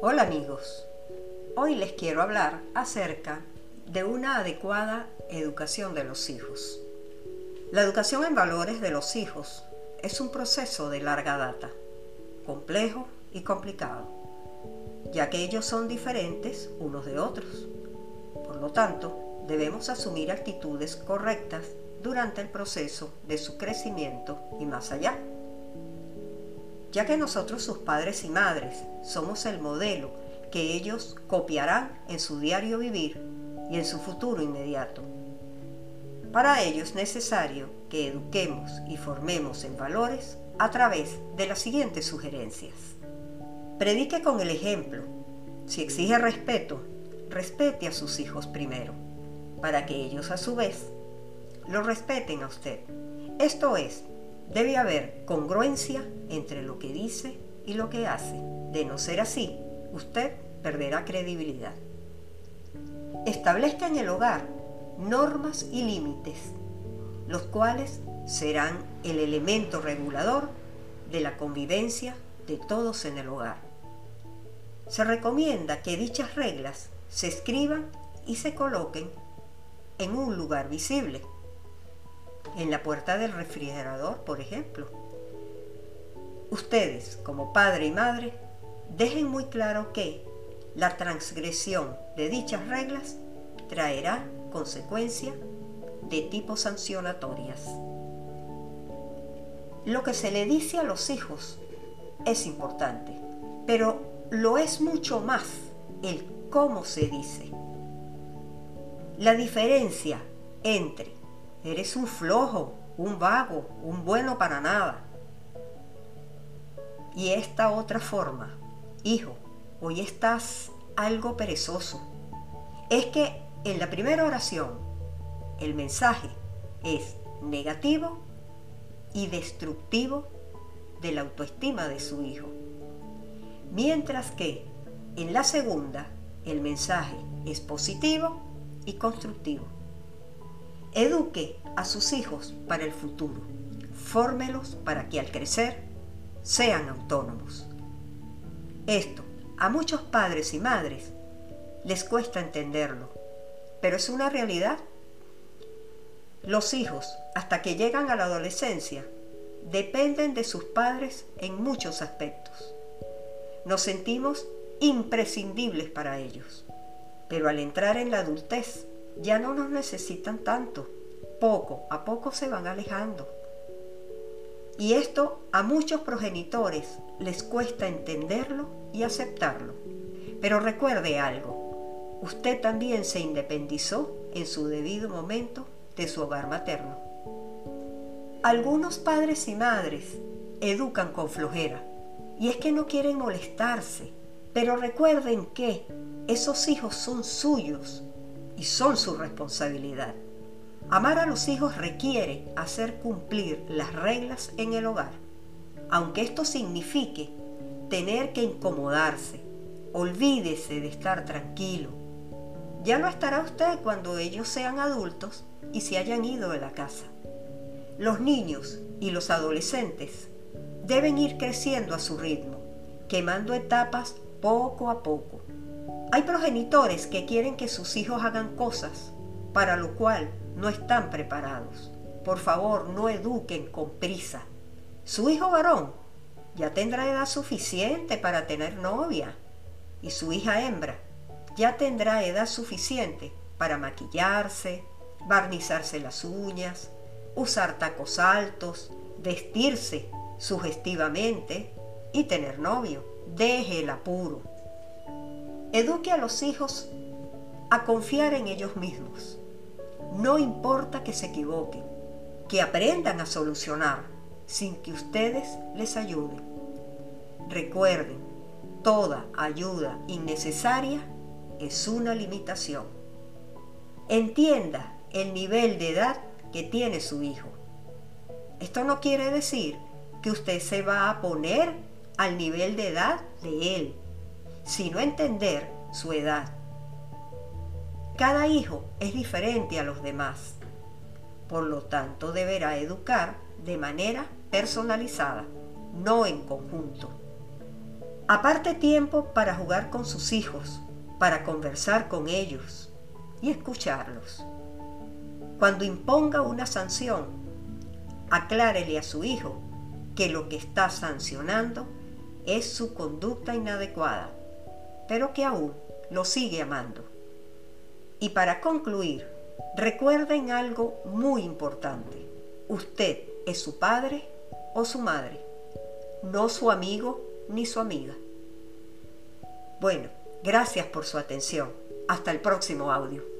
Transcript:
Hola amigos, hoy les quiero hablar acerca de una adecuada educación de los hijos. La educación en valores de los hijos es un proceso de larga data, complejo y complicado, ya que ellos son diferentes unos de otros. Por lo tanto, debemos asumir actitudes correctas durante el proceso de su crecimiento y más allá ya que nosotros sus padres y madres somos el modelo que ellos copiarán en su diario vivir y en su futuro inmediato. Para ello es necesario que eduquemos y formemos en valores a través de las siguientes sugerencias. Predique con el ejemplo. Si exige respeto, respete a sus hijos primero, para que ellos a su vez lo respeten a usted. Esto es, Debe haber congruencia entre lo que dice y lo que hace. De no ser así, usted perderá credibilidad. Establezca en el hogar normas y límites, los cuales serán el elemento regulador de la convivencia de todos en el hogar. Se recomienda que dichas reglas se escriban y se coloquen en un lugar visible en la puerta del refrigerador, por ejemplo. Ustedes, como padre y madre, dejen muy claro que la transgresión de dichas reglas traerá consecuencias de tipo sancionatorias. Lo que se le dice a los hijos es importante, pero lo es mucho más el cómo se dice. La diferencia entre Eres un flojo, un vago, un bueno para nada. Y esta otra forma, hijo, hoy estás algo perezoso. Es que en la primera oración el mensaje es negativo y destructivo de la autoestima de su hijo. Mientras que en la segunda el mensaje es positivo y constructivo. Eduque a sus hijos para el futuro. Fórmelos para que al crecer sean autónomos. Esto a muchos padres y madres les cuesta entenderlo, pero es una realidad. Los hijos, hasta que llegan a la adolescencia, dependen de sus padres en muchos aspectos. Nos sentimos imprescindibles para ellos, pero al entrar en la adultez, ya no nos necesitan tanto. Poco a poco se van alejando. Y esto a muchos progenitores les cuesta entenderlo y aceptarlo. Pero recuerde algo, usted también se independizó en su debido momento de su hogar materno. Algunos padres y madres educan con flojera y es que no quieren molestarse, pero recuerden que esos hijos son suyos y son su responsabilidad. Amar a los hijos requiere hacer cumplir las reglas en el hogar, aunque esto signifique tener que incomodarse. Olvídese de estar tranquilo. Ya no estará usted cuando ellos sean adultos y se hayan ido de la casa. Los niños y los adolescentes deben ir creciendo a su ritmo, quemando etapas poco a poco hay progenitores que quieren que sus hijos hagan cosas para lo cual no están preparados. Por favor, no eduquen con prisa. Su hijo varón ya tendrá edad suficiente para tener novia y su hija hembra ya tendrá edad suficiente para maquillarse, barnizarse las uñas, usar tacos altos, vestirse sugestivamente y tener novio. Deje el apuro. Eduque a los hijos a confiar en ellos mismos. No importa que se equivoquen, que aprendan a solucionar sin que ustedes les ayuden. Recuerden, toda ayuda innecesaria es una limitación. Entienda el nivel de edad que tiene su hijo. Esto no quiere decir que usted se va a poner al nivel de edad de él sino entender su edad. Cada hijo es diferente a los demás, por lo tanto deberá educar de manera personalizada, no en conjunto. Aparte tiempo para jugar con sus hijos, para conversar con ellos y escucharlos. Cuando imponga una sanción, aclárele a su hijo que lo que está sancionando es su conducta inadecuada, pero que aún lo sigue amando. Y para concluir, recuerden algo muy importante. Usted es su padre o su madre, no su amigo ni su amiga. Bueno, gracias por su atención. Hasta el próximo audio.